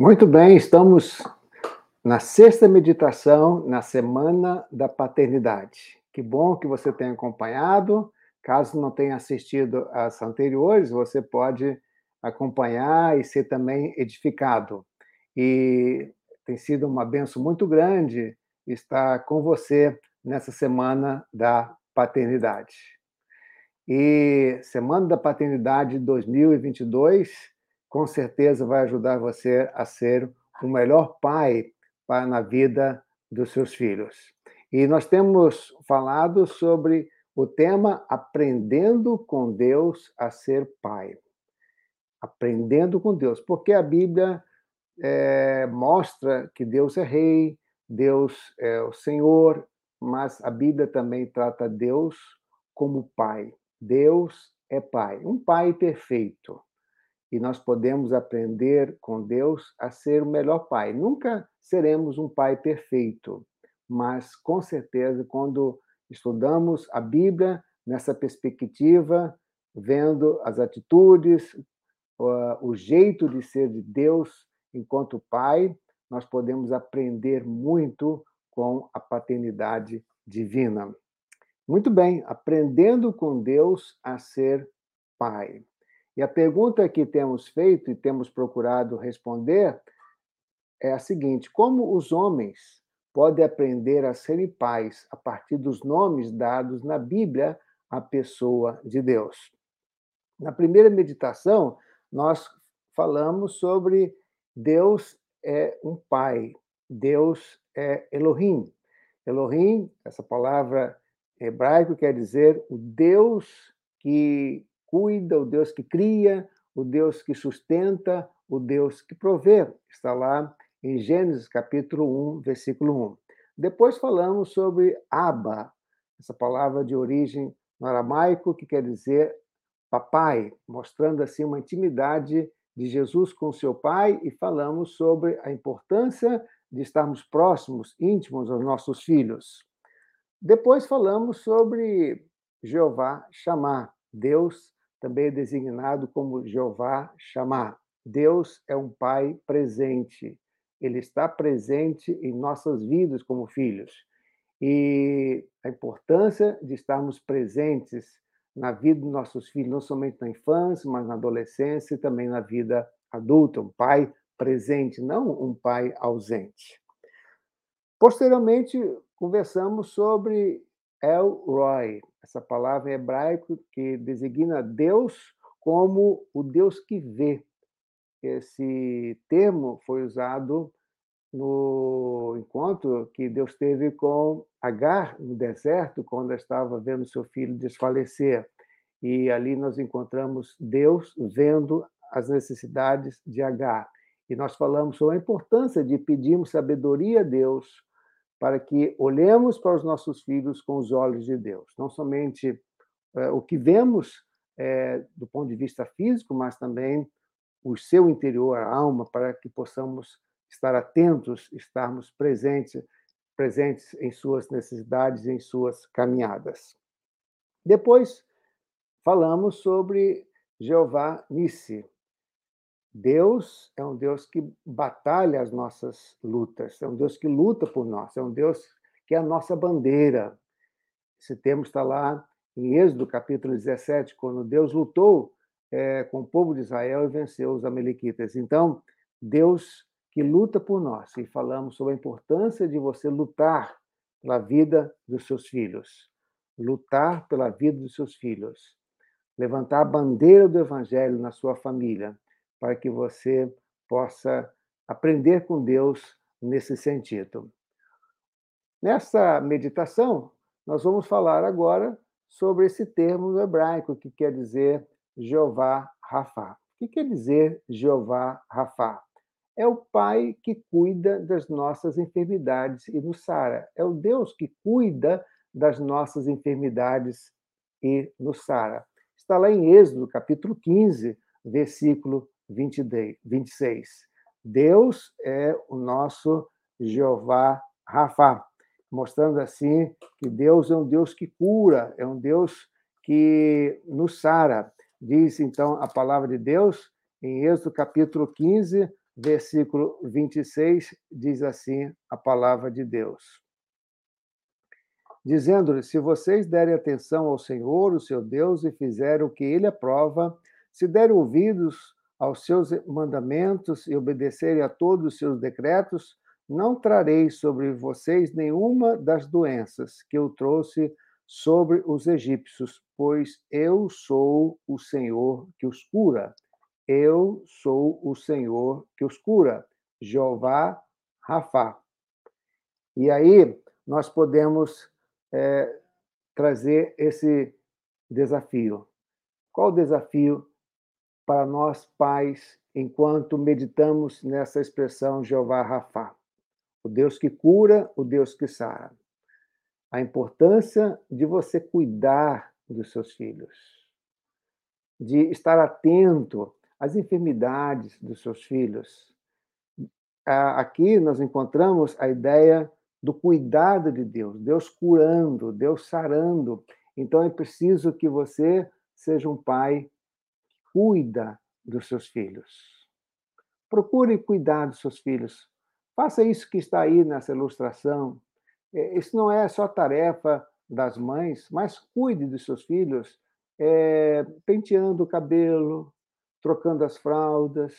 Muito bem, estamos na sexta meditação na semana da paternidade. Que bom que você tenha acompanhado. Caso não tenha assistido às anteriores, você pode acompanhar e ser também edificado. E tem sido uma benção muito grande estar com você nessa semana da paternidade. E Semana da Paternidade 2022, com certeza vai ajudar você a ser o melhor pai para na vida dos seus filhos. E nós temos falado sobre o tema Aprendendo com Deus a ser pai. Aprendendo com Deus, porque a Bíblia é, mostra que Deus é rei, Deus é o Senhor, mas a Bíblia também trata Deus como pai. Deus é pai, um pai perfeito. E nós podemos aprender com Deus a ser o melhor pai. Nunca seremos um pai perfeito, mas com certeza, quando estudamos a Bíblia nessa perspectiva, vendo as atitudes, o jeito de ser de Deus enquanto pai, nós podemos aprender muito com a paternidade divina. Muito bem, aprendendo com Deus a ser pai. E a pergunta que temos feito e temos procurado responder é a seguinte: como os homens podem aprender a serem pais a partir dos nomes dados na Bíblia à pessoa de Deus? Na primeira meditação, nós falamos sobre Deus é um pai, Deus é Elohim. Elohim, essa palavra hebraico quer dizer o Deus que cuida, o Deus que cria, o Deus que sustenta, o Deus que provê. Está lá em Gênesis capítulo 1, versículo 1. Depois falamos sobre Abba, essa palavra de origem no aramaico que quer dizer papai, mostrando assim uma intimidade de Jesus com seu pai e falamos sobre a importância de estarmos próximos, íntimos aos nossos filhos. Depois falamos sobre Jeová chamar. Deus também é designado como Jeová chamar. Deus é um pai presente. Ele está presente em nossas vidas como filhos. E a importância de estarmos presentes na vida dos nossos filhos, não somente na infância, mas na adolescência e também na vida adulta. Um pai presente, não um pai ausente. Posteriormente, conversamos sobre El Roy, essa palavra em hebraico que designa Deus como o Deus que vê. Esse termo foi usado no encontro que Deus teve com Agar no deserto, quando estava vendo seu filho desfalecer. E ali nós encontramos Deus vendo as necessidades de Agar. E nós falamos sobre a importância de pedirmos sabedoria a Deus para que olhemos para os nossos filhos com os olhos de Deus, não somente é, o que vemos é, do ponto de vista físico, mas também o seu interior, a alma, para que possamos estar atentos, estarmos presentes, presentes em suas necessidades, em suas caminhadas. Depois falamos sobre Jeová Nissi, Deus é um Deus que batalha as nossas lutas, é um Deus que luta por nós, é um Deus que é a nossa bandeira. Esse termo está lá em Êxodo, capítulo 17, quando Deus lutou é, com o povo de Israel e venceu os amalequitas. Então, Deus que luta por nós, e falamos sobre a importância de você lutar pela vida dos seus filhos, lutar pela vida dos seus filhos, levantar a bandeira do evangelho na sua família para que você possa aprender com Deus nesse sentido. Nessa meditação, nós vamos falar agora sobre esse termo no hebraico que quer dizer Jeová Rafa. O que quer dizer Jeová Rafa? É o Pai que cuida das nossas enfermidades e nos sara. É o Deus que cuida das nossas enfermidades e nos sara. Está lá em Êxodo, capítulo 15, versículo 26. Deus é o nosso Jeová Rafa, mostrando assim que Deus é um Deus que cura, é um Deus que nos sara. Diz então a palavra de Deus em Êxodo capítulo 15, versículo 26, diz assim a palavra de Deus. Dizendo-lhe: Se vocês derem atenção ao Senhor, o seu Deus, e fizerem o que ele aprova, se derem ouvidos aos seus mandamentos e obedecerem a todos os seus decretos, não trarei sobre vocês nenhuma das doenças que eu trouxe sobre os egípcios, pois eu sou o Senhor que os cura. Eu sou o Senhor que os cura. Jeová Rafa. E aí nós podemos é, trazer esse desafio. Qual o desafio para nós pais enquanto meditamos nessa expressão Jeová Rafa? O Deus que cura, o Deus que sara. A importância de você cuidar dos seus filhos, de estar atento às enfermidades dos seus filhos. Aqui nós encontramos a ideia do cuidado de Deus, Deus curando, Deus sarando. Então é preciso que você seja um pai cuida dos seus filhos. Procure cuidar dos seus filhos. Faça isso que está aí nessa ilustração. É, isso não é só tarefa das mães, mas cuide dos seus filhos, é, penteando o cabelo, trocando as fraldas,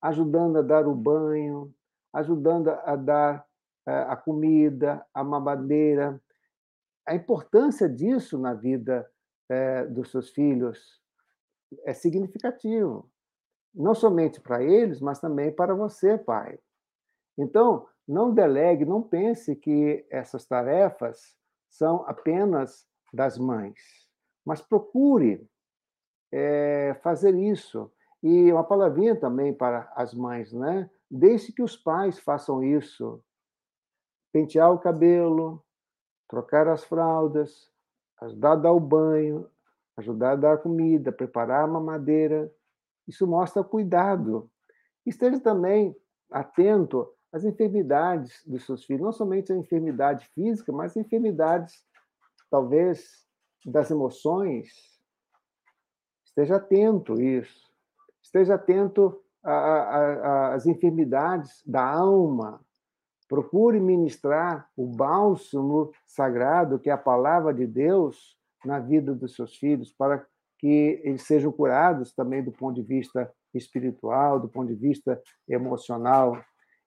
ajudando a dar o banho, ajudando a dar é, a comida, a mamadeira. A importância disso na vida é, dos seus filhos é significativo, não somente para eles, mas também para você, pai. Então, não delegue, não pense que essas tarefas são apenas das mães, mas procure é, fazer isso. E uma palavrinha também para as mães, né? Deixe que os pais façam isso. Pentear o cabelo, trocar as fraldas, dar o banho, ajudar a dar comida, preparar a mamadeira. Isso mostra cuidado. Esteja também atento as enfermidades dos seus filhos, não somente a enfermidade física, mas enfermidades, talvez, das emoções. Esteja atento a isso. Esteja atento às enfermidades da alma. Procure ministrar o bálsamo sagrado, que é a palavra de Deus, na vida dos seus filhos, para que eles sejam curados também do ponto de vista espiritual, do ponto de vista emocional.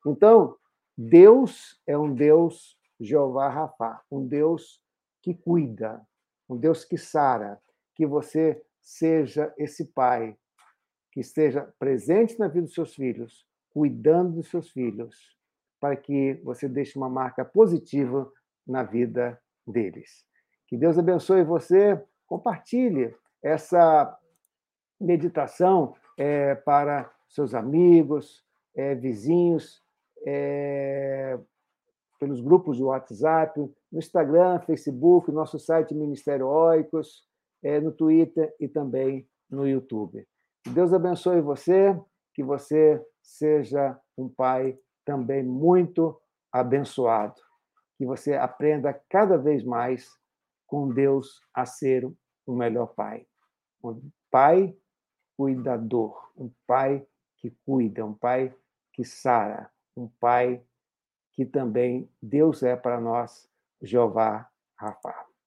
Então, Deus é um Deus Jeová Rafa, um Deus que cuida, um Deus que sara, que você seja esse pai que esteja presente na vida dos seus filhos, cuidando dos seus filhos, para que você deixe uma marca positiva na vida deles. Que Deus abençoe você, compartilhe essa meditação é, para seus amigos, é, vizinhos, é, pelos grupos de WhatsApp, no Instagram, Facebook, nosso site Ministério Oicos, é, no Twitter e também no YouTube. Que Deus abençoe você, que você seja um pai também muito abençoado, que você aprenda cada vez mais com Deus a ser o melhor pai. Um pai cuidador, um pai que cuida, um pai que sara, um Pai que também Deus é para nós, Jeová Rafa.